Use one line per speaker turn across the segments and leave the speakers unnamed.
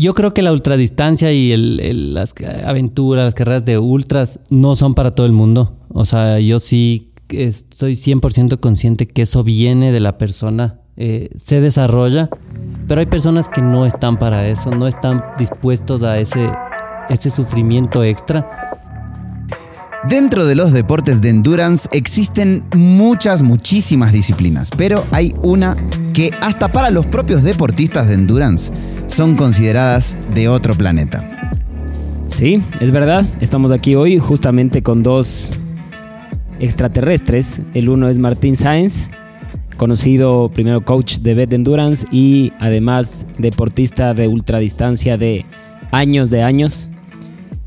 Yo creo que la ultradistancia y las aventuras, las carreras de ultras no son para todo el mundo. O sea, yo sí estoy 100% consciente que eso viene de la persona, eh, se desarrolla, pero hay personas que no están para eso, no están dispuestos a ese, ese sufrimiento extra.
Dentro de los deportes de endurance existen muchas, muchísimas disciplinas, pero hay una que hasta para los propios deportistas de endurance son consideradas de otro planeta.
Sí, es verdad. Estamos aquí hoy justamente con dos extraterrestres. El uno es Martín Sáenz, conocido primero coach de Bet Endurance y además deportista de ultradistancia de años de años.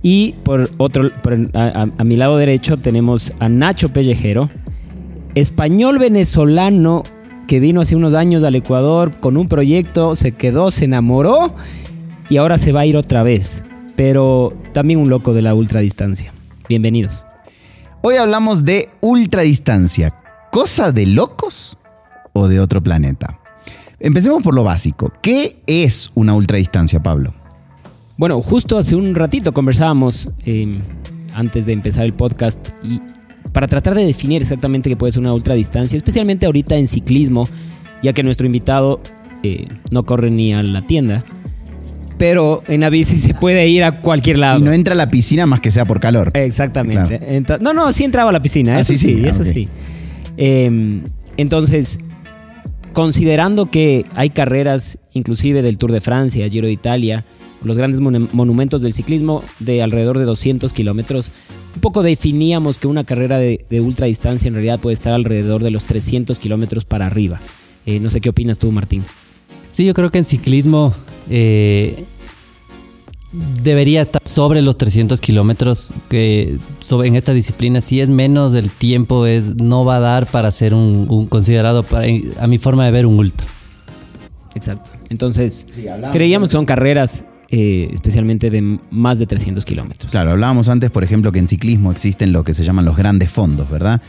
Y por otro, a, a, mi lado derecho tenemos a Nacho Pellejero, español venezolano que vino hace unos años al Ecuador con un proyecto, se quedó, se enamoró y ahora se va a ir otra vez. Pero también un loco de la ultradistancia. Bienvenidos.
Hoy hablamos de ultradistancia. ¿Cosa de locos o de otro planeta? Empecemos por lo básico. ¿Qué es una ultradistancia, Pablo?
Bueno, justo hace un ratito conversábamos eh, antes de empezar el podcast y para tratar de definir exactamente qué puede ser una ultradistancia, especialmente ahorita en ciclismo, ya que nuestro invitado eh, no corre ni a la tienda. Pero en la bici se puede ir a cualquier lado.
Y no entra a la piscina más que sea por calor.
Exactamente. no, no, sí entraba a la piscina, ah, eso sí, sí, eso sí. Em, entonces, considerando que hay carreras, inclusive del Tour de Francia, Giro de Italia, los grandes monumentos del ciclismo de alrededor de 200 kilómetros. Un poco definíamos que una carrera de, ultra distancia en realidad puede estar alrededor de los 300 kilómetros para arriba. Eh, no sé qué opinas tú, Martín.
Sí, yo creo que en ciclismo eh, debería estar sobre los 300 kilómetros. Que en esta disciplina, si es menos del tiempo, es, no va a dar para ser un, considerado, a mi forma de ver, un ultra.
Exacto. Entonces, creíamos que son carreras eh, especialmente de más de 300 kilómetros.
Claro, hablábamos antes, por ejemplo, que en ciclismo existen lo que se llaman los grandes fondos, ¿verdad?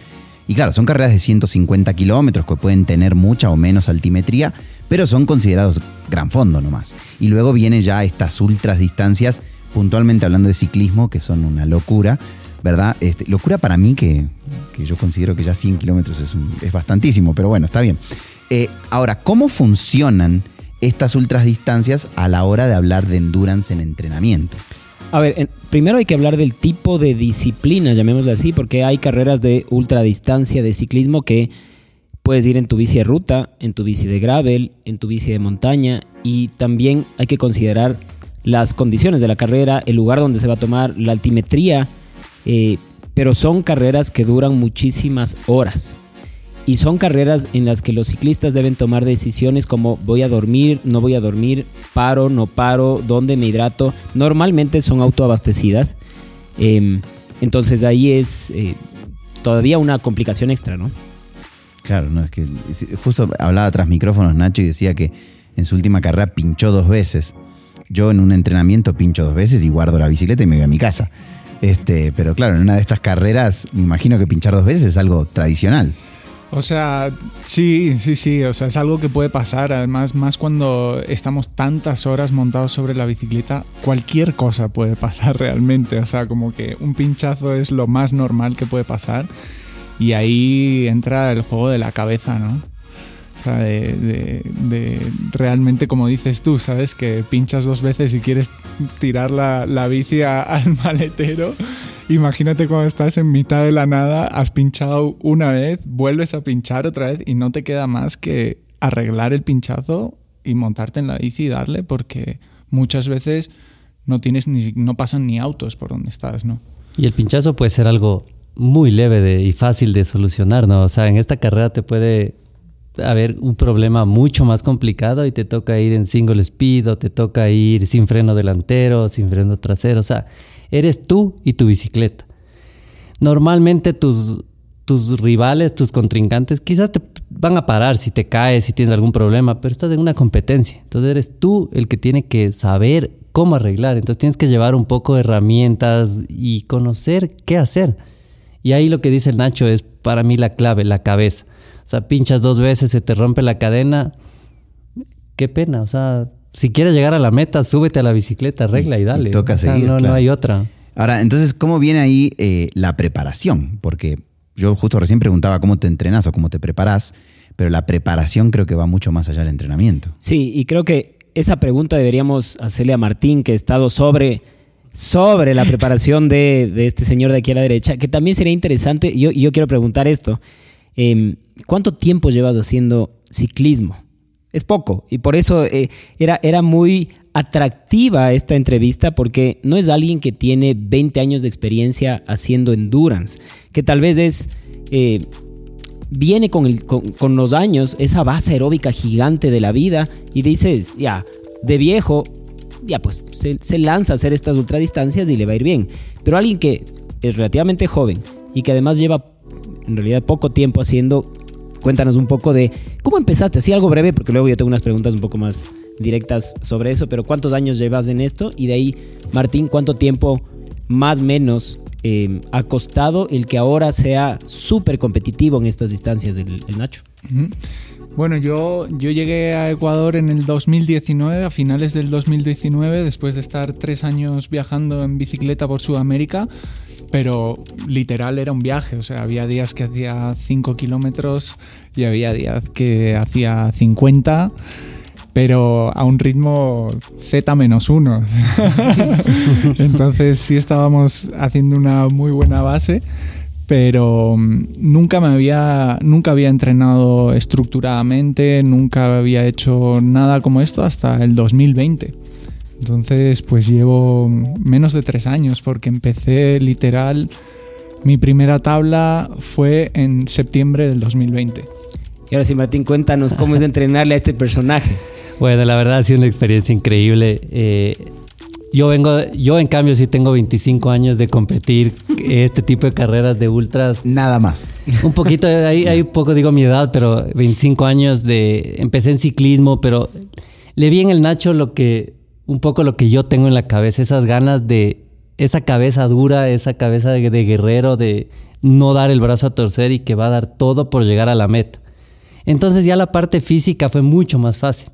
Y claro, son carreras de 150 kilómetros que pueden tener mucha o menos altimetría, pero son considerados gran fondo nomás. Y luego vienen ya estas ultras distancias, puntualmente hablando de ciclismo, que son una locura, ¿verdad? Este, locura para mí que, yo considero que ya 100 kilómetros es, es bastantísimo, pero bueno, está bien. Eh, ahora, ¿cómo funcionan estas ultras distancias a la hora de hablar de endurance en entrenamiento?
A ver, primero hay que hablar del tipo de disciplina, llamémoslo así, porque hay carreras de ultradistancia de ciclismo que puedes ir en tu bici de ruta, en tu bici de gravel, en tu bici de montaña y también hay que considerar las condiciones de la carrera, el lugar donde se va a tomar, la altimetría, eh, pero son carreras que duran muchísimas horas. Y son carreras en las que los ciclistas deben tomar decisiones como voy a dormir, no voy a dormir, paro, no paro, dónde me hidrato. Normalmente son autoabastecidas. Em, entonces ahí es eh, todavía una complicación extra, ¿no?
Claro, no, es que justo hablaba tras micrófonos Nacho y decía que en su última carrera pinchó dos veces. Yo en un entrenamiento pincho dos veces y guardo la bicicleta y me voy a mi casa. Este, pero claro, en una de estas carreras me imagino que pinchar dos veces es algo tradicional.
O sea, sí, sí, sí, o sea, es algo que puede pasar, además, más cuando estamos tantas horas montados sobre la bicicleta, cualquier cosa puede pasar realmente, o sea, como que un pinchazo es lo más normal que puede pasar y ahí entra el juego de la cabeza, ¿no? O sea, de, realmente, como dices tú, ¿sabes? Que pinchas dos veces y quieres tirar la, la bici al maletero Imagínate cuando estás en mitad de la nada, has pinchado una vez, vuelves a pinchar otra vez y no te queda más que arreglar el pinchazo y montarte en la bici y darle porque muchas veces no tienes ni no pasan ni autos por donde estás, ¿no?
Y el pinchazo puede ser algo muy leve y fácil de solucionar, ¿no? O sea, en esta carrera te puede haber un problema mucho más complicado y te toca ir en single speed o te toca ir sin freno delantero, sin freno trasero, o sea, eres tú y tu bicicleta. Normalmente tus, tus rivales, tus contrincantes, quizás te van a parar si te caes, si tienes algún problema, pero estás en una competencia. Entonces eres tú el que tiene que saber cómo arreglar. Entonces tienes que llevar un poco de herramientas y conocer qué hacer. Y ahí lo que dice el Nacho es para mí la clave, la cabeza. O sea, pinchas dos veces, se te rompe la cadena. Qué pena, o sea, si quieres llegar a la meta, súbete a la bicicleta, regla y dale.
toca seguir,
no,
claro.
no hay otra.
Ahora, entonces, ¿cómo viene ahí eh, la preparación? Porque yo justo recién preguntaba cómo te entrenas o cómo te preparas, pero la preparación creo que va mucho más allá del entrenamiento.
Sí, y creo que esa pregunta deberíamos hacerle a Martín, que ha estado sobre, sobre la preparación de, de este señor de aquí a la derecha, que también sería interesante, yo, yo quiero preguntar esto, eh, ¿cuánto tiempo llevas haciendo ciclismo? Es poco, y por eso eh, era, era muy atractiva esta entrevista porque no es alguien que tiene 20 años de experiencia haciendo endurance, que tal vez es... eh, viene con, con los años esa base aeróbica gigante de la vida y dices, ya, de viejo, ya pues se, se lanza a hacer estas ultradistancias y le va a ir bien. Pero alguien que es relativamente joven y que además lleva en realidad poco tiempo haciendo, cuéntanos un poco de cómo empezaste, así algo breve, porque luego yo tengo unas preguntas un poco más directas sobre eso, pero ¿cuántos años llevas en esto? Y de ahí, Martín, ¿cuánto tiempo más o menos eh, ha costado el que ahora sea súper competitivo en estas distancias el, el Nacho?
Bueno, yo, yo llegué a Ecuador en el 2019, a finales del 2019, después de estar tres años viajando en bicicleta por Sudamérica, pero literal era un viaje, o sea, había días que hacía 5 kilómetros y había días que hacía 50, pero a un ritmo Z-1. Entonces sí estábamos haciendo una muy buena base pero mm, nunca me había nunca había entrenado estructuradamente, nunca había hecho nada como esto hasta el 2020. Entonces, pues llevo menos de tres años porque empecé literal. Mi primera tabla fue en septiembre del 2020.
Y ahora sí, Martín, cuéntanos cómo es entrenarle a este personaje.
Bueno, la verdad ha sido una experiencia increíble. Eh, yo vengo, yo en cambio sí tengo 25 años de competir este tipo de carreras de ultras.
Nada más.
Un poquito, ahí, ahí un poco digo mi edad, pero 25 años de, empecé en ciclismo, pero le vi en el Nacho lo que, un poco lo que yo tengo en la cabeza, esas ganas de, esa cabeza dura, esa cabeza de, guerrero, de no dar el brazo a torcer y que va a dar todo por llegar a la meta. Entonces ya la parte física fue mucho más fácil.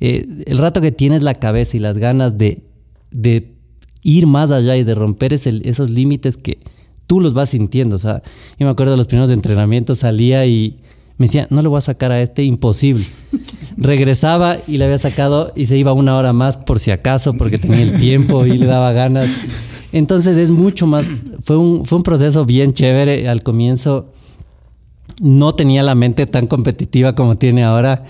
Eh, el rato que tienes la cabeza y las ganas de, de ir más allá y de romper esos límites que tú los vas sintiendo. O sea, yo me acuerdo de los primeros entrenamientos, salía y me decía, no le voy a sacar a este, imposible. Regresaba y le había sacado y se iba una hora más por si acaso, porque tenía el tiempo y le daba ganas. Entonces es mucho más, fue un, fue un proceso bien chévere al comienzo no tenía la mente tan competitiva como tiene ahora.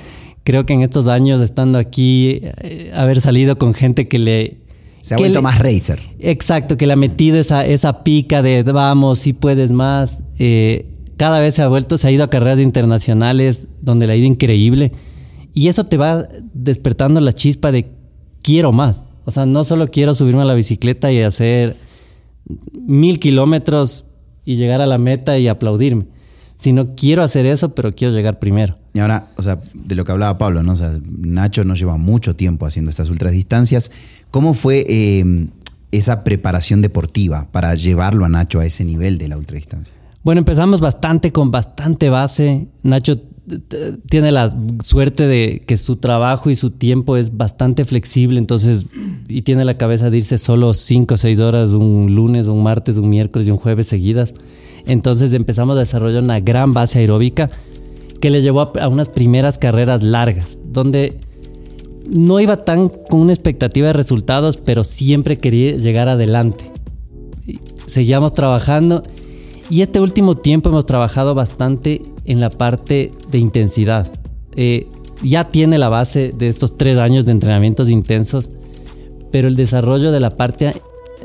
Creo que en estos años, estando aquí, eh, haber salido con gente que le...
Se ha vuelto
le-
más racer.
Exacto, que le ha metido esa, esa pica de vamos, si puedes más. Eh, cada vez se ha vuelto, se ha ido a carreras internacionales donde le ha ido increíble. Y eso te va despertando la chispa de quiero más. O sea, no solo quiero subirme a la bicicleta y hacer mil kilómetros y llegar a la meta y aplaudirme, sino quiero hacer eso, pero quiero llegar primero.
Y ahora, o sea, de lo que hablaba Pablo, ¿no? O sea, Nacho no lleva mucho tiempo haciendo estas ultradistancias. ¿Cómo fue eh, esa preparación deportiva para llevarlo a Nacho a ese nivel de la ultradistancia?
Bueno, empezamos bastante con bastante base. Nacho t- tiene la suerte de que su trabajo y su tiempo es bastante flexible, entonces, y tiene la cabeza de irse solo 5 o 6 horas un lunes, un martes, un miércoles y un jueves seguidas. Entonces empezamos a desarrollar una gran base aeróbica que le llevó a, a unas primeras carreras largas, donde no iba tan con una expectativa de resultados, pero siempre quería llegar adelante. Seguíamos trabajando y este último tiempo hemos trabajado bastante en la parte de intensidad. Eh, ya tiene la base de estos tres años de entrenamientos intensos, pero el desarrollo de la parte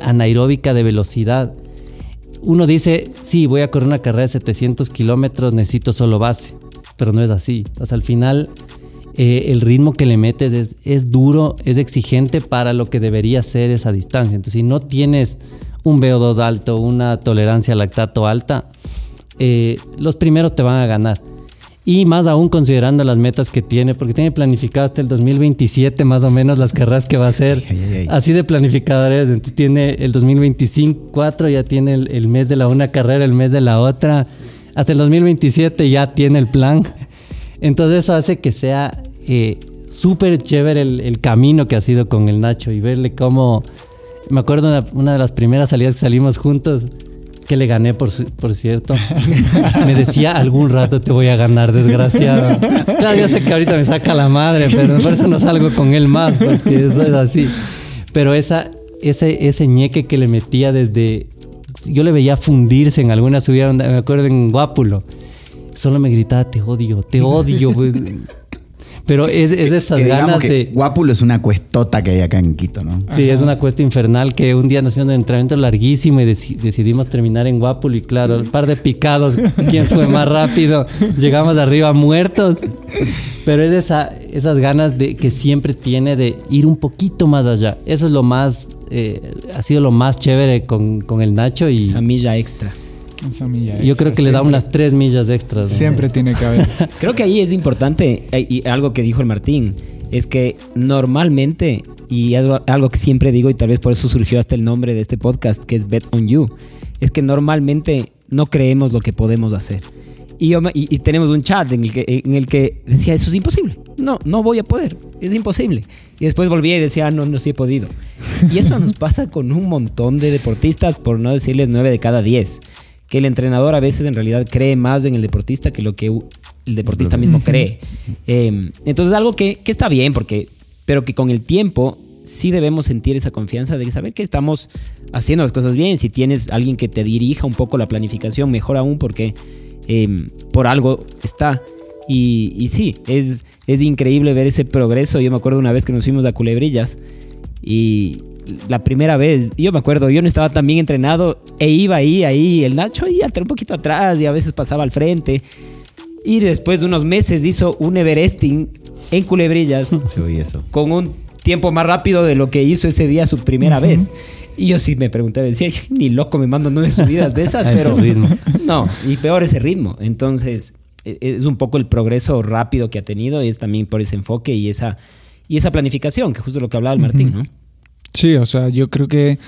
anaeróbica de velocidad. Uno dice, sí, voy a correr una carrera de 700 kilómetros, necesito solo base, pero no es así. O sea, al final eh, el ritmo que le metes es, es duro, es exigente para lo que debería ser esa distancia. Entonces, si no tienes un VO2 alto, una tolerancia lactato alta, eh, los primeros te van a ganar. Y más aún considerando las metas que tiene, porque tiene planificado hasta el 2027 más o menos las carreras que va a hacer.
Ay, ay, ay.
Así de planificadores. Entonces tiene el 2025, 4 ya tiene el, el mes de la una carrera, el mes de la otra. Hasta el 2027 ya tiene el plan. Entonces eso hace que sea eh, súper chévere el, el camino que ha sido con el Nacho y verle cómo... Me acuerdo una, una de las primeras salidas que salimos juntos, que le gané, por, por cierto. Me decía, algún rato te voy a ganar, desgraciado. Claro, yo sé que ahorita me saca la madre, pero por eso no salgo con él más, porque eso es así. Pero esa, ese, ese ñeque que le metía desde... Yo le veía fundirse en alguna subida, me acuerdo en Guápulo. Solo me gritaba, te odio, te odio. Güey". Pero es, es de
Que digamos
ganas
que
de...
Guápulo es una cuestota que hay acá en Quito, ¿no?
Sí, es una cuesta infernal que un día nos de un entrenamiento larguísimo y deci- decidimos terminar en Guápulo y claro, un par de picados, quién fue más rápido, llegamos de arriba muertos. Pero es esa, esas ganas de que siempre tiene de ir un poquito más allá. Eso es lo más, eh, ha sido lo más chévere con, con el Nacho y
Esa milla extra.
Esa milla
yo
extra,
creo que le da unas tres millas extras. ¿no?
Siempre tiene que haber.
Creo que ahí es importante, eh, y algo que dijo el Martín, es que normalmente, y algo, algo que siempre digo, y tal vez por eso surgió hasta el nombre de este podcast, que es Bet on You, es que normalmente no creemos lo que podemos hacer. Y, yo y- y tenemos un chat en el, que, en el que decía, eso es imposible. No, no voy a poder. Es imposible. Y después volvía y decía, "Ah, no, no, sí he podido. Y eso nos pasa con un montón de deportistas, por no decirles nueve de cada diez. Que el entrenador a veces en realidad cree más en el deportista que lo que el deportista mismo cree. Eh, entonces, algo que, que está bien, porque, pero que con el tiempo sí debemos sentir esa confianza de saber que estamos haciendo las cosas bien. Si tienes alguien que te dirija un poco la planificación, mejor aún porque eh, por algo está. Y, y sí, es, es increíble ver ese progreso. Yo me acuerdo una vez que nos fuimos a Culebrillas y la primera vez, yo me acuerdo, yo no estaba tan bien entrenado e iba ahí, ahí, el Nacho ahí un poquito atrás y a veces pasaba al frente. Y después de unos meses hizo un Everesting en Culebrillas
Sí, eso.
con un tiempo más rápido de lo que hizo ese día su primera vez. Y yo sí me pregunté, decía, ni loco me mando nueve subidas de esas, pero no, y peor ese ritmo. Entonces, e- es un poco el progreso rápido que ha tenido y es también por ese enfoque y esa, y esa planificación, que justo lo que hablaba el Martín, ¿no?
Sí, o sea, yo creo que,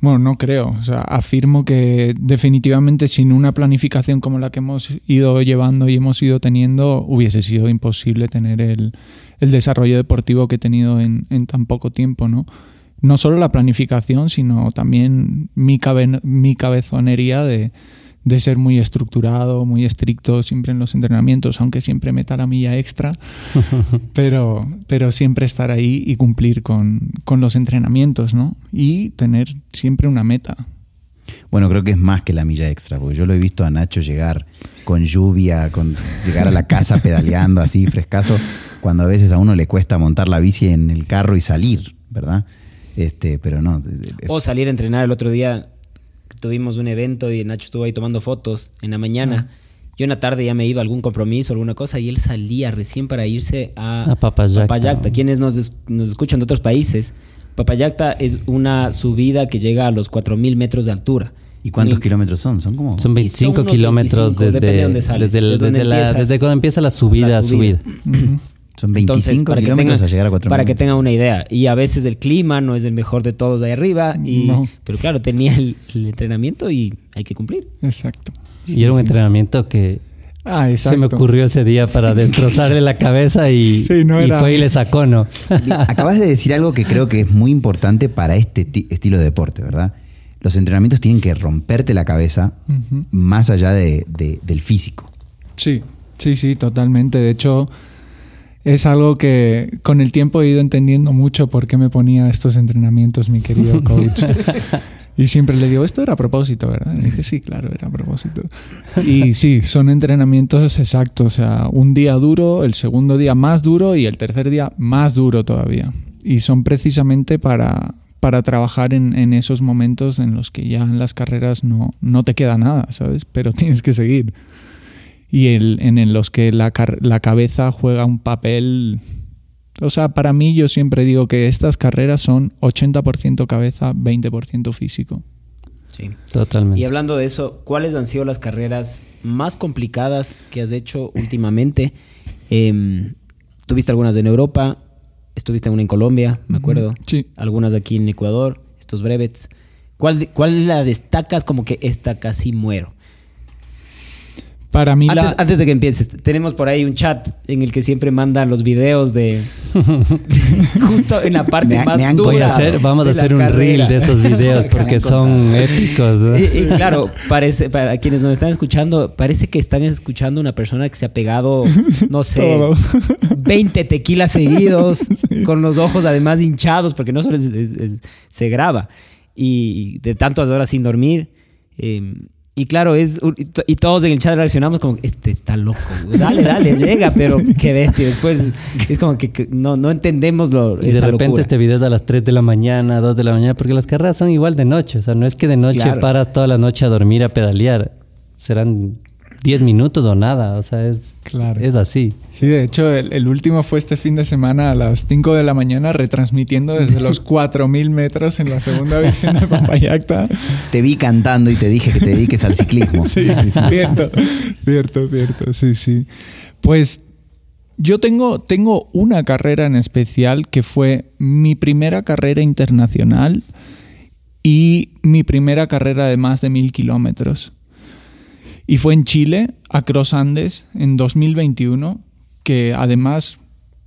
bueno, no creo, o sea, afirmo que definitivamente sin una planificación como la que hemos ido llevando y hemos ido teniendo, hubiese sido imposible tener el, el desarrollo deportivo que he tenido en, en tan poco tiempo, ¿no? No solo la planificación, sino también mi, cabe- mi cabezonería de, de ser muy estructurado, muy estricto siempre en los entrenamientos, aunque siempre meta la milla extra pero, pero siempre estar ahí y cumplir con, con los entrenamientos, ¿no? Y tener siempre una meta.
Bueno, creo que es más que la milla extra, porque yo lo he visto a Nacho llegar con lluvia, con llegar a la casa pedaleando así, frescazo, cuando a veces a uno le cuesta montar la bici en el carro y salir, ¿verdad? Este, pero no.
O salir a entrenar el otro día, tuvimos un evento y Nacho estuvo ahí tomando fotos en la mañana. Yo en la tarde ya me iba a algún compromiso, alguna cosa, y él salía recién para irse a,
A Papayacta.
Papayacta. Quienes nos, es- nos escuchan de otros países, Papayacta es una subida que llega a los 4.000 metros de altura.
¿Y cuántos kilómetros son? Son como...
Son 25
unos
kilómetros
25, depende de
desde,
dónde sales,
desde,
desde
desde la-
empiezas
desde cuando empieza la subida,
la
subida.
Son 25
para que
kilómetros
tengan-
a llegar a 4
Para que tengan una idea. Y a veces el clima no es el mejor de todos de ahí arriba. Y,
No.
Pero claro, tenía el, el entrenamiento y hay que cumplir.
Exacto.
Y era un entrenamiento que
Ah,
se me ocurrió ese día para destrozarle la cabeza y,
Sí, no
y fue y le sacó, ¿no?
Acabas de decir algo que creo que es muy importante para este ti- estilo de deporte, ¿verdad? Los entrenamientos tienen que romperte la cabeza más allá de- de- del físico.
Sí, sí, sí, totalmente. De hecho, es algo que con el tiempo he ido entendiendo mucho por qué me ponía estos entrenamientos, mi querido coach. Y siempre le digo, esto era a propósito, ¿verdad? Y dice, sí, claro, era a propósito. Y sí, son entrenamientos exactos. O sea, un día duro, el segundo día más duro y el tercer día más duro todavía. Y son precisamente para, para trabajar en, en esos momentos en los que ya en las carreras no, no te queda nada, ¿sabes? Pero tienes que seguir. Y el, en, en los que la, car- la cabeza juega un papel o sea, para mí yo siempre digo que estas carreras son 80% cabeza, 20% físico.
Sí.
Totalmente.
Y hablando de eso, ¿cuáles han sido las carreras más complicadas que has hecho últimamente? Em, Tuviste algunas en Europa, estuviste en una en Colombia, me acuerdo.
Sí.
Algunas aquí en Ecuador, estos brevets. ¿Cuál, ¿Cuál la destacas como que esta casi muero?
Para mí
Antes,
la...
antes de que empieces, tenemos por ahí un chat en el que siempre mandan los videos de justo en la parte
Me
más
me
dura.
Voy a hacer, vamos a hacer un
carrera.
reel de esos videos porque son épicos. ¿no?
Y, y claro, parece, para quienes nos están escuchando, parece que están escuchando una persona que se ha pegado, no sé,
Todo.
20 tequilas seguidos, con los ojos además hinchados, porque no solo es- es- es- se graba, y de tantas horas sin dormir. eh, y claro, es y todos en el chat reaccionamos como, este está loco, dale, dale, llega, pero qué bestia. Después es como que, que no, no entendemos lo
Y de repente
locura.
este video es a las 3 de la mañana, 2 de la mañana, porque las carreras son igual de noche. O sea, no es que de noche
Claro.
paras toda la noche a dormir, a pedalear. Serán 10 minutos o nada. O sea, es,
Claro.
es así.
Sí, de hecho, el, el último fue este fin de semana a las 5 de la mañana, retransmitiendo desde los 4.000 metros en la segunda Virgen de Papayacta.
Te vi cantando y te dije que te dediques al ciclismo.
Sí, cierto, cierto, cierto, sí, sí. Pues yo tengo, tengo una carrera en especial que fue mi primera carrera internacional y mi primera carrera de más de mil kilómetros. Y fue en Chile, a Cross Andes, en 2021, que además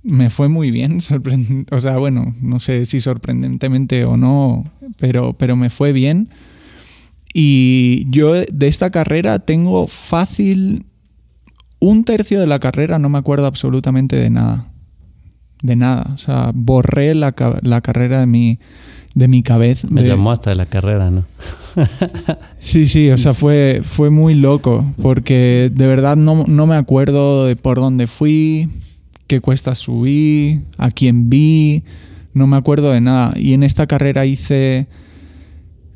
me fue muy bien. O sea, bueno, no sé si sorprendentemente o no, pero, pero me fue bien. Y yo de esta carrera tengo fácil un tercio de la carrera, no me acuerdo absolutamente de nada. De nada. O sea, borré la, la carrera de mi, de mi cabeza.
Me
de-
llamó hasta de la carrera, ¿no?
Sí, sí, o sea, fue, fue muy loco, porque de verdad no, no me acuerdo de por dónde fui, qué cuesta subí, a quién vi, no me acuerdo de nada. Y en esta carrera hice,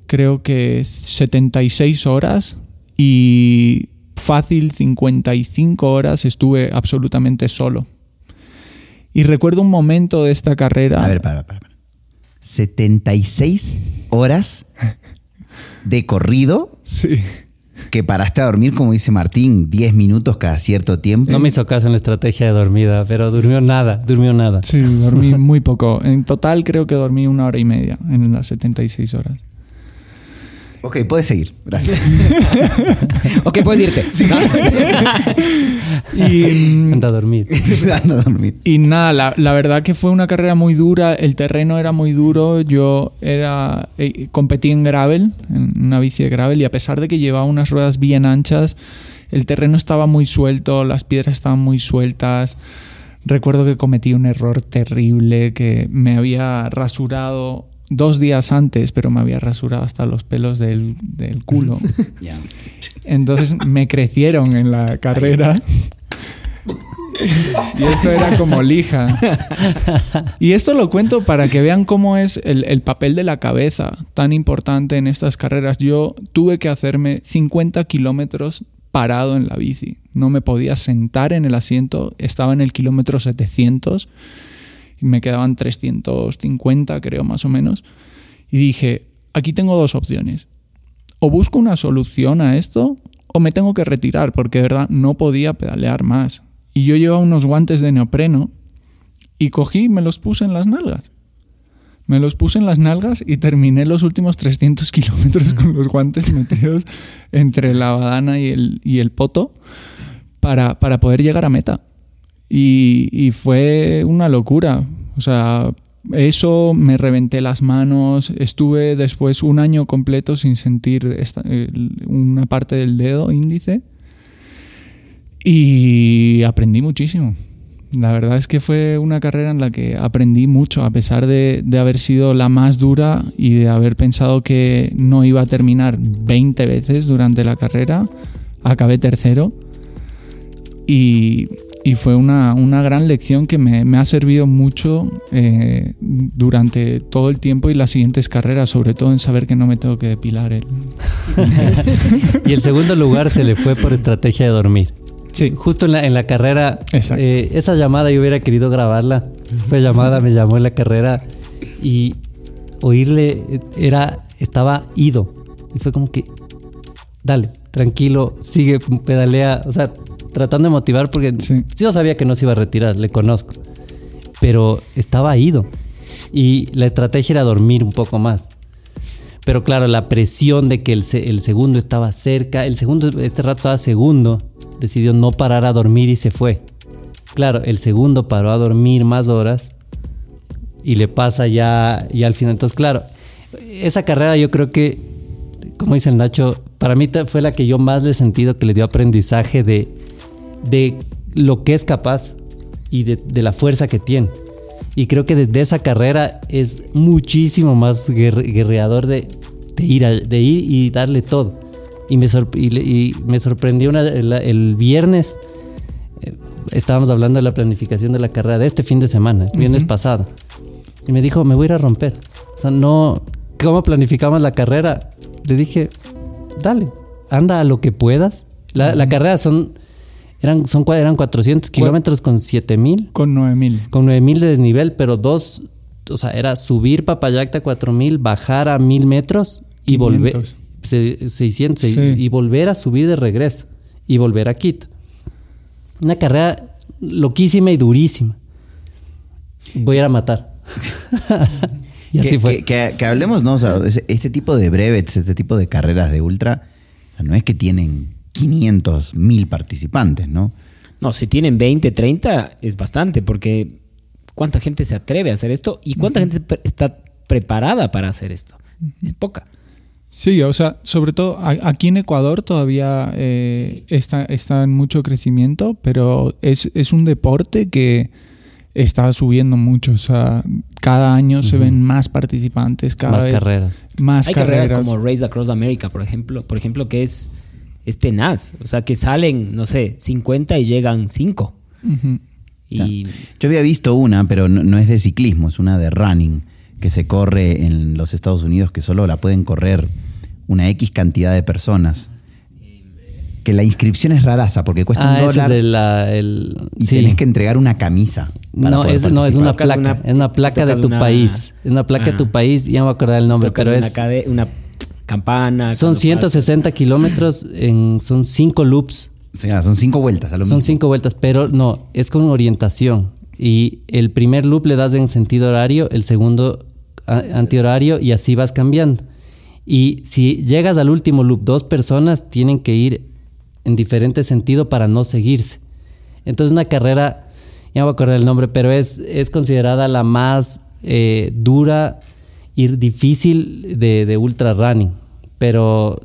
creo que 76 horas y fácil 55 horas estuve absolutamente solo. Y recuerdo un momento de esta carrera.
A ver, para, para, para. 76 horas de corrido
Sí.
que paraste a dormir, como dice Martín, 10 minutos cada cierto tiempo.
No me hizo caso en la estrategia de dormida, pero durmió nada, durmió nada.
Sí, dormí muy poco. En total creo que dormí una hora y media en las 76 horas.
Ok, puedes seguir. Gracias.
Ok, puedes irte.
Y, mm,
Anda a dormir.
no dormir.
y nada, la, la verdad que fue una carrera muy dura, el terreno era muy duro, yo era eh, competí en gravel, en una bici de gravel, y a pesar de que llevaba unas ruedas bien anchas, el terreno estaba muy suelto, las piedras estaban muy sueltas. Recuerdo que cometí un error terrible, que me había rasurado dos días antes, pero me había rasurado hasta los pelos del, del culo. Entonces me crecieron en la carrera. Y eso era como lija. Y esto lo cuento para que vean cómo es el, el papel de la cabeza tan importante en estas carreras. Yo tuve que hacerme 50 kilómetros parado en la bici. No me podía sentar en el asiento. Estaba en el kilómetro 700 y me quedaban 350, creo, más o menos. Y dije, aquí tengo dos opciones o busco una solución a esto o me tengo que retirar porque de verdad no podía pedalear más. Y yo llevaba unos guantes de neopreno y cogí y me los puse en las nalgas. Me los puse en las nalgas y terminé los últimos 300 kilómetros con los guantes metidos entre la badana y el, y el poto para, para poder llegar a meta. Y, fue una locura. O sea, eso me reventé las manos. Estuve después un año completo sin sentir una parte del dedo índice. Y aprendí muchísimo. La verdad es que fue una carrera en la que aprendí mucho, a pesar de, de haber sido la más dura y de haber pensado que no iba a terminar 20 veces durante la carrera. Acabé tercero. Y, y fue una, una gran lección que me, me ha servido mucho eh, durante todo el tiempo y las siguientes carreras, sobre todo en saber que no me tengo que depilar el...
Y el segundo lugar se le fue por estrategia de dormir.
Sí,
Justo en la, en la carrera, eh, esa llamada yo hubiera querido grabarla. Fue llamada, me llamó en la carrera y oírle eh, era, estaba ido. Y fue como que, dale, tranquilo, sigue, pedalea. O sea, tratando de motivar porque
Sí.
yo sabía que no se iba a retirar, le conozco. Pero estaba ido. Y la estrategia era dormir un poco más. Pero claro, la presión de que el, se- el segundo estaba cerca, el segundo, este rato estaba segundo, decidió no parar a dormir y se fue. Claro, el segundo paró a dormir más horas y le pasa ya, ya al final. Entonces, claro, esa carrera yo creo que, como dice el Nacho, para mí fue la que yo más le he sentido que le dio aprendizaje de, de lo que es capaz y de, de la fuerza que tiene. Y creo que desde esa carrera es muchísimo más guerre- guerreador de, de ir, a- de ir y darle todo. Y me, y y me sorprendió una- el viernes, eh, estábamos hablando de la planificación de la carrera de este fin de semana, el viernes pasado. Y me dijo, me voy a ir a romper. O sea, no, ¿cómo planificamos la carrera? Le dije, dale, anda a lo que puedas. La, la carrera son, eran, son, eran 400 kilómetros con 7000
Con 9000.
con 9000 de desnivel, pero dos, o sea, era subir Papayacta a 4000, bajar a 1000 metros y volver
500.
se- 600 y-
Sí.
y volver a subir de regreso y volver a Quito. Una carrera loquísima y durísima. Voy a ir a matar. y así
que,
fue.
Que, que- que hablemos, ¿no? O sea, este tipo de brevets, este tipo de carreras de ultra, o sea, no es que tienen 500, 1000 participantes, ¿no?
No, si tienen 20, 30 es bastante, porque ¿cuánta gente se atreve a hacer esto? ¿Y cuánta gente pre- está preparada para hacer esto? Es poca.
Sí, o sea, sobre todo aquí en Ecuador todavía eh, está, está en mucho crecimiento, pero es, es un deporte que está subiendo mucho. O sea, cada año se ven más participantes, cada
Más
vez
carreras.
más
Hay carreras. como Race Across America, por ejemplo, por ejemplo, que es, es tenaz. O sea, que salen, no sé, 50 y llegan 5.
Ujú.
Y
Yo había visto una, pero no, no es de ciclismo, es una de running, que se corre en los Estados Unidos, que solo la pueden correr una X cantidad de personas. Que la inscripción es raraza, porque cuesta
Ah,
un
es
dólar
la- el-
y
sí.
tenés que entregar una camisa. para
No
poder
es, no, es una placa.
una-
es una placa de tu
una-
país. Es una placa de tu
Ah.
país. Ya me voy a acordar el nombre, pero
una,
es.
cade- una campana.
Son
cuando
160 kilómetros, en, son 5 loops,
Señora, son cinco vueltas a lo
son
mismo.
5 vueltas, pero no, es con orientación. Y el primer loop le das en sentido horario, el segundo antihorario y así vas cambiando. Y si llegas al último loop, dos personas tienen que ir en diferente sentido para no seguirse. Entonces una carrera, ya me voy a acordar el nombre, pero es, es considerada la más eh, dura y difícil de, de ultra running. Pero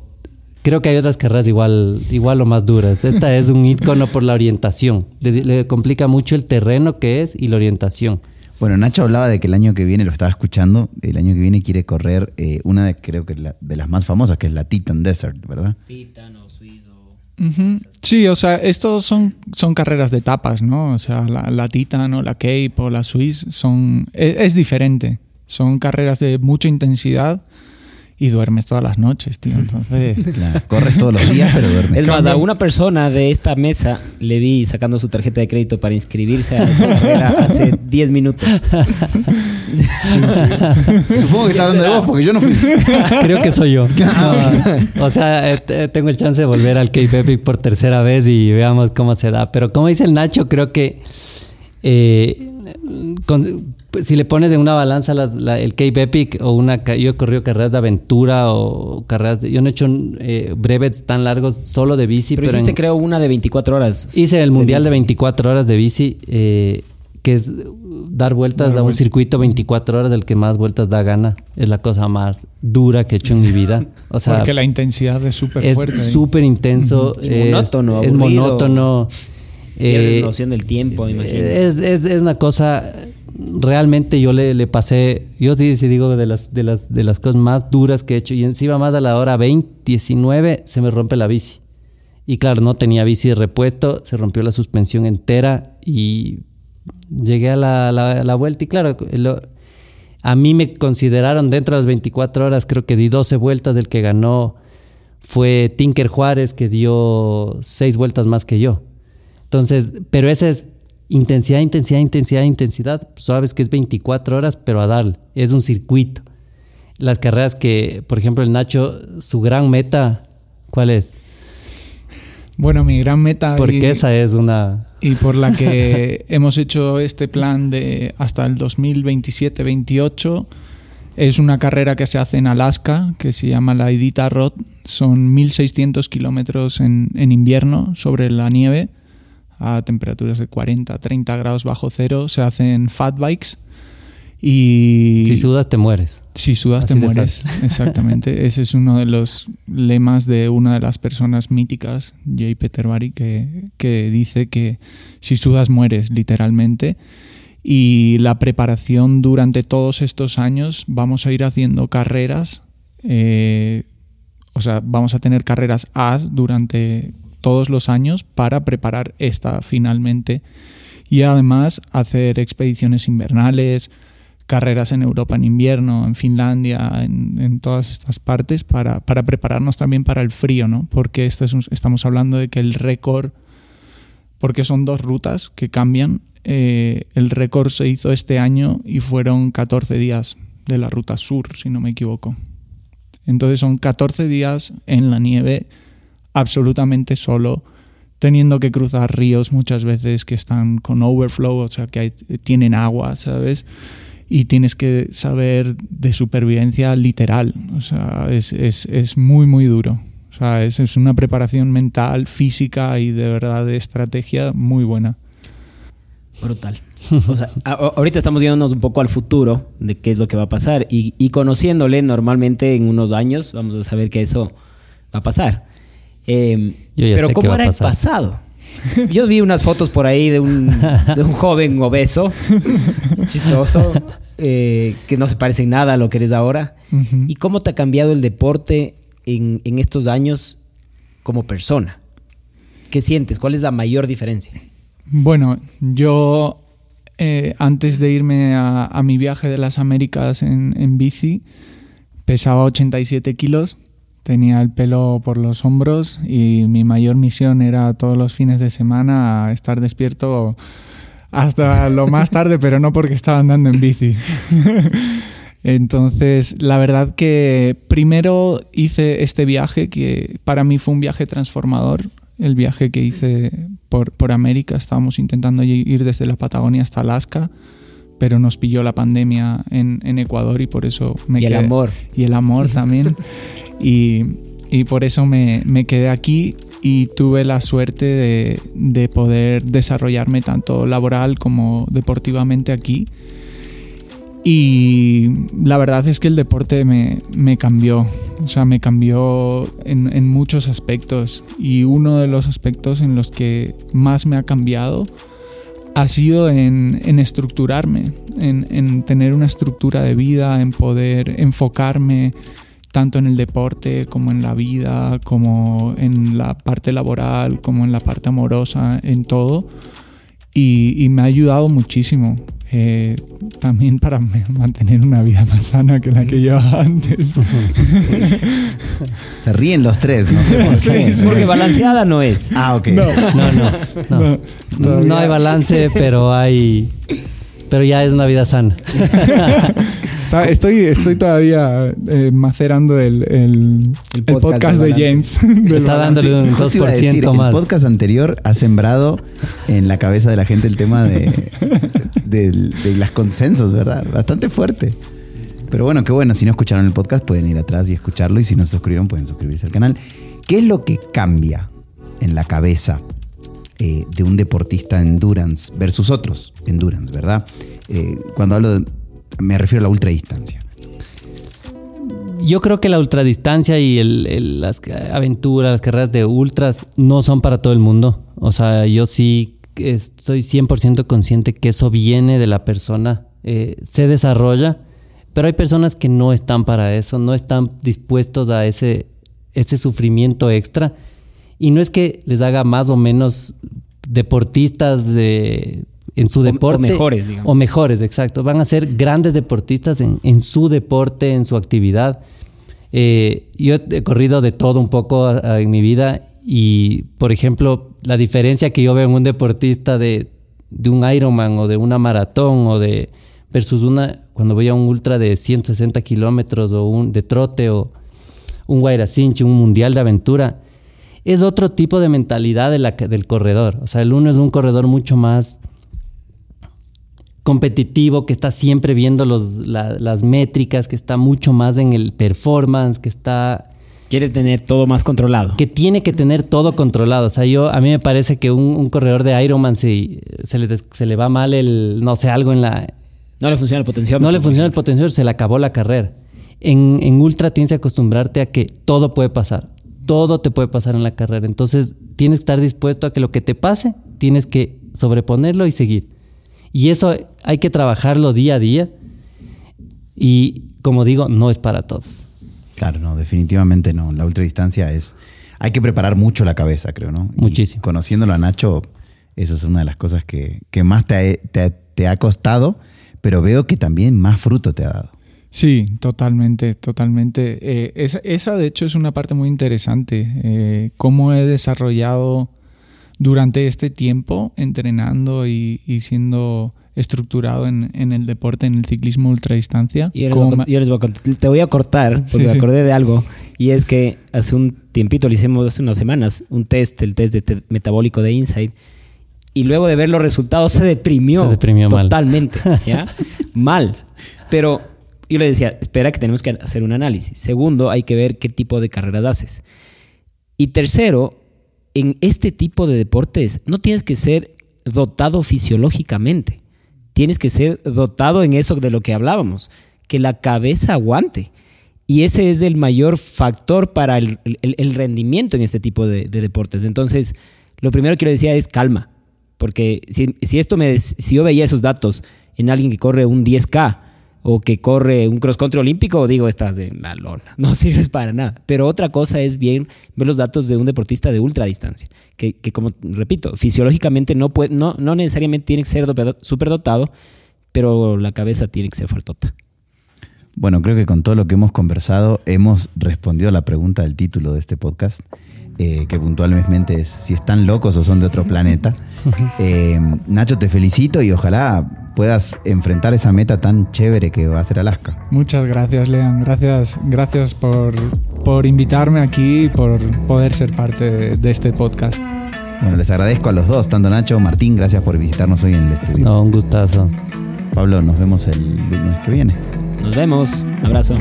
creo que hay otras carreras igual, igual o más duras. Esta es un icono por la orientación. Le, le complica mucho el terreno que es y la orientación.
Bueno, Nacho hablaba de que el año que viene, lo estaba escuchando, el año que viene quiere correr eh, una de, creo que la- de las más famosas, que es la Titan Desert, ¿verdad?
Titano, suizo.
Ujú. Sí, o sea, estos son, son carreras de etapas, ¿no? O sea, la, la Titan o la Cape o la Swiss son... Es, es diferente. Son carreras de mucha intensidad y duermes todas las noches, tío. Entonces...
Claro, corres todos los días, pero duermes.
Es más, a una persona de esta mesa le vi sacando su tarjeta de crédito para inscribirse a esa carrera hace 10 minutos.
Supongo que está hablando de vos, porque yo no fui.
Creo que soy yo. No, o sea, eh, te- tengo el chance de volver al Cape Epic por tercera vez y veamos cómo se da. Pero como dice el Nacho, creo que eh, con- pues, si le pones en una balanza la- la- el Cape Epic o una... Yo he corrido carreras de aventura o carreras de... Yo no he hecho eh, brevets tan largos solo de bici,
Pero
pero,
hiciste,
en-
creo, una de 24 horas.
hice el mundial de
bici.
24 horas de bici, eh, que es dar vueltas
Dar
a un circuito 24 horas del que más vueltas da gana. Es la cosa más dura que he hecho en mi vida. O sea,
porque la intensidad es súper
es
fuerte. ahí.
súper intenso. Es-
monótono,
Es, monótono.
Pierdes
eh,
noción del tiempo, me imagino.
es, es- es una cosa. Realmente yo le, le pasé. Yo sí, sí digo de las, de, las, de las cosas más duras que he hecho. Y encima más a la hora 20, 19 se me rompe la bici. Y claro, no tenía bici de repuesto. Se rompió la suspensión entera. Y llegué a la, la- vuelta. Y claro, a mí me consideraron dentro de las 24 horas. Creo que di 12 vueltas. Del que ganó fue Tinker Juárez, que dio 6 vueltas más que yo. Entonces, pero esa es intensidad, intensidad, intensidad, intensidad. Sabes que es 24 horas, pero a darle. Es un circuito. Las carreras que, por ejemplo, el Nacho, su gran meta, ¿cuál es?
Bueno, mi gran meta... y-
Porque esa es una...
y por la que hemos hecho este plan de hasta el 2027-28 es una carrera que se hace en Alaska que se llama la Iditarod Son 1.600 kilómetros en, en invierno sobre la nieve a temperaturas de 40, 30 grados bajo cero. Se hacen fat bikes y...
Si sudas te mueres.
Si sudas
Así
te mueres, exactamente. Ese es uno de los lemas de una de las personas míticas, Jay Peterbury, que, que dice que si sudas mueres, literalmente. Y la preparación durante todos estos años, vamos a ir haciendo carreras, eh, o sea, vamos a tener carreras AS durante todos los años para preparar esta finalmente. Y además hacer expediciones invernales, carreras en Europa en invierno, en Finlandia, en, en todas estas partes, para, para, prepararnos también para el frío, ¿no? Porque esto es un, estamos hablando de que el récord, porque son dos rutas que cambian, eh, el récord se hizo este año y fueron 14 días de la ruta sur, si no me equivoco. Entonces son 14 días en la nieve absolutamente solo, teniendo que cruzar ríos muchas veces que están con overflow, o sea, que hay, tienen agua, ¿sabes? y tienes que saber de supervivencia literal. O sea, es, es, es muy, muy duro. O sea, es, es, una preparación mental, física y de verdad de estrategia muy buena.
Brutal. O sea, ahorita estamos yéndonos un poco al futuro de qué es lo que va a pasar y, y, conociéndole normalmente en unos años vamos a saber que eso va a pasar. Eh, pero ¿cómo era el pasado? Yo vi unas fotos por ahí de un, de un joven obeso, chistoso, eh, que no se parece en nada a lo que eres ahora. Uh -huh. ¿Y cómo te ha cambiado el deporte en, en, estos años como persona? ¿Qué sientes? ¿Cuál es la mayor diferencia?
Bueno, yo eh, antes de irme a, a, mi viaje de las Américas en, en bici pesaba 87 kilos tenía el pelo por los hombros y mi mayor misión era todos los fines de semana estar despierto hasta lo más tarde, pero no porque estaba andando en bici. Entonces, la verdad que primero hice este viaje que para mí fue un viaje transformador, el viaje que hice por, por América. Estábamos intentando ir desde la Patagonia hasta Alaska pero nos pilló la pandemia en, en Ecuador y por eso me
y
quedé.
el amor.
Y el amor también. y, y, por eso me, me, quedé aquí y tuve la suerte de, de, poder desarrollarme tanto laboral como deportivamente aquí. Y la verdad es que el deporte me, me cambió, o sea, me cambió en, en muchos aspectos. Y uno de los aspectos en los que más me ha cambiado ha sido en, en estructurarme, en, en, tener una estructura de vida, en poder enfocarme tanto en el deporte como en la vida, como en la parte laboral, como en la parte amorosa, en todo. Y, y me ha ayudado muchísimo. Eh, también para mantener una vida más sana que la que llevaba antes.
Se ríen los tres, no sé por qué.
Sí, porque balanceada no es.
Ah, ok.
No, no, no. No, no hay balance, pero hay. Pero ya es una vida sana.
Está, estoy, estoy todavía eh, macerando el, el, el, podcast, el podcast de, de James.
Está dándole un 2% decir, más.
El podcast anterior ha sembrado en la cabeza de la gente el tema de, de, de los consensos, ¿verdad? Bastante fuerte. Pero bueno, qué bueno. Si no escucharon el podcast, pueden ir atrás y escucharlo. Y si no se suscribieron, pueden suscribirse al canal. ¿Qué es lo que cambia en la cabeza eh, de un deportista endurance versus otros endurance, verdad? Eh, cuando hablo de me refiero a la ultradistancia.
Yo creo que la ultradistancia y las aventuras, las carreras de ultras no son para todo el mundo. O sea, yo sí estoy 100% consciente que eso viene de la persona, eh, se desarrolla, pero hay personas que no están para eso, no están dispuestos a ese sufrimiento extra. Y no es que les haga más o menos deportistas de en su deporte.
O mejores, digamos.
O mejores, exacto. Van a ser grandes deportistas en, en su deporte, en su actividad. Eh, yo he corrido de todo un poco a, a, en mi vida y, por ejemplo, la diferencia que yo veo en un deportista de, de un Ironman o de una maratón o de versus una cuando voy a un ultra de 160 kilómetros o un de trote o un Guairacinchi, un mundial de aventura, es otro tipo de mentalidad de la, del corredor. O sea, el uno es un corredor mucho más competitivo, que está siempre viendo los, la, las métricas, que está mucho más en el performance, que está
Quiere tener todo más controlado.
Que tiene que tener todo controlado. O sea, yo, a mí me parece que un, un corredor de Ironman, si se le, se le va mal el, no sé, algo en la...
No le funciona el potencial.
No le funciona el potencial, se le acabó la carrera. En, en ultra tienes que acostumbrarte a que todo puede pasar. Todo te puede pasar en la carrera. Entonces, tienes que estar dispuesto a que lo que te pase, tienes que sobreponerlo y seguir. Y eso hay que trabajarlo día a día. Y como digo, no es para todos.
Claro, no, definitivamente no. La ultradistancia es. Hay que preparar mucho la cabeza, creo, ¿no? Y
Muchísimo.
conociéndolo a Nacho, eso es una de las cosas que, que más te ha, te ha- te ha costado, pero veo que también más fruto te ha dado.
Sí, totalmente, totalmente. Eh, esa, esa, de hecho, es una parte muy interesante. eh, cómo he desarrollado durante este tiempo entrenando y, y siendo estructurado en, en el deporte, en el ciclismo ultradistancia.
Yo les, voy a,
me-
con- yo les voy a cont- te voy a cortar porque
Sí,
me
sí.
acordé de algo. Y es que hace un tiempito le hicimos, hace unas semanas, un test, el test de te- metabólico de Insight. Y luego de ver los resultados se deprimió.
Se deprimió mal.
totalmente. ¿ya? mal. Pero yo le decía, espera que tenemos que hacer un análisis. Segundo, hay que ver qué tipo de carreras haces. Y tercero, en este tipo de deportes no tienes que ser dotado fisiológicamente. Tienes que ser dotado en eso de lo que hablábamos, que la cabeza aguante. Y ese es el mayor factor para el, rendimiento en este tipo de, de deportes. Entonces, lo primero que yo decía es calma. Porque si, si esto me, si yo veía esos datos en alguien que corre un 10K o que corre un cross country olímpico, digo, estás de la lona, no sirves para nada. Pero otra cosa es bien ver los datos de un deportista de ultradistancia, que, que como repito, fisiológicamente no, puede, no, no necesariamente tiene que ser superdotado, pero la cabeza tiene que ser fuertota.
Bueno, creo que con todo lo que hemos conversado hemos respondido a la pregunta del título de este podcast, eh, que puntualmente es si están locos o son de otro planeta. Eh, Nacho, te felicito y ojalá puedas enfrentar esa meta tan chévere que va a ser Alaska.
Muchas gracias, Lean. Gracias, gracias por, por invitarme aquí y por poder ser parte de, de este podcast.
Bueno, les agradezco a los dos, tanto Nacho, Martín, gracias por visitarnos hoy en el estudio.
No, un gustazo.
Pablo, nos vemos el lunes que viene.
Nos vemos. Abrazo.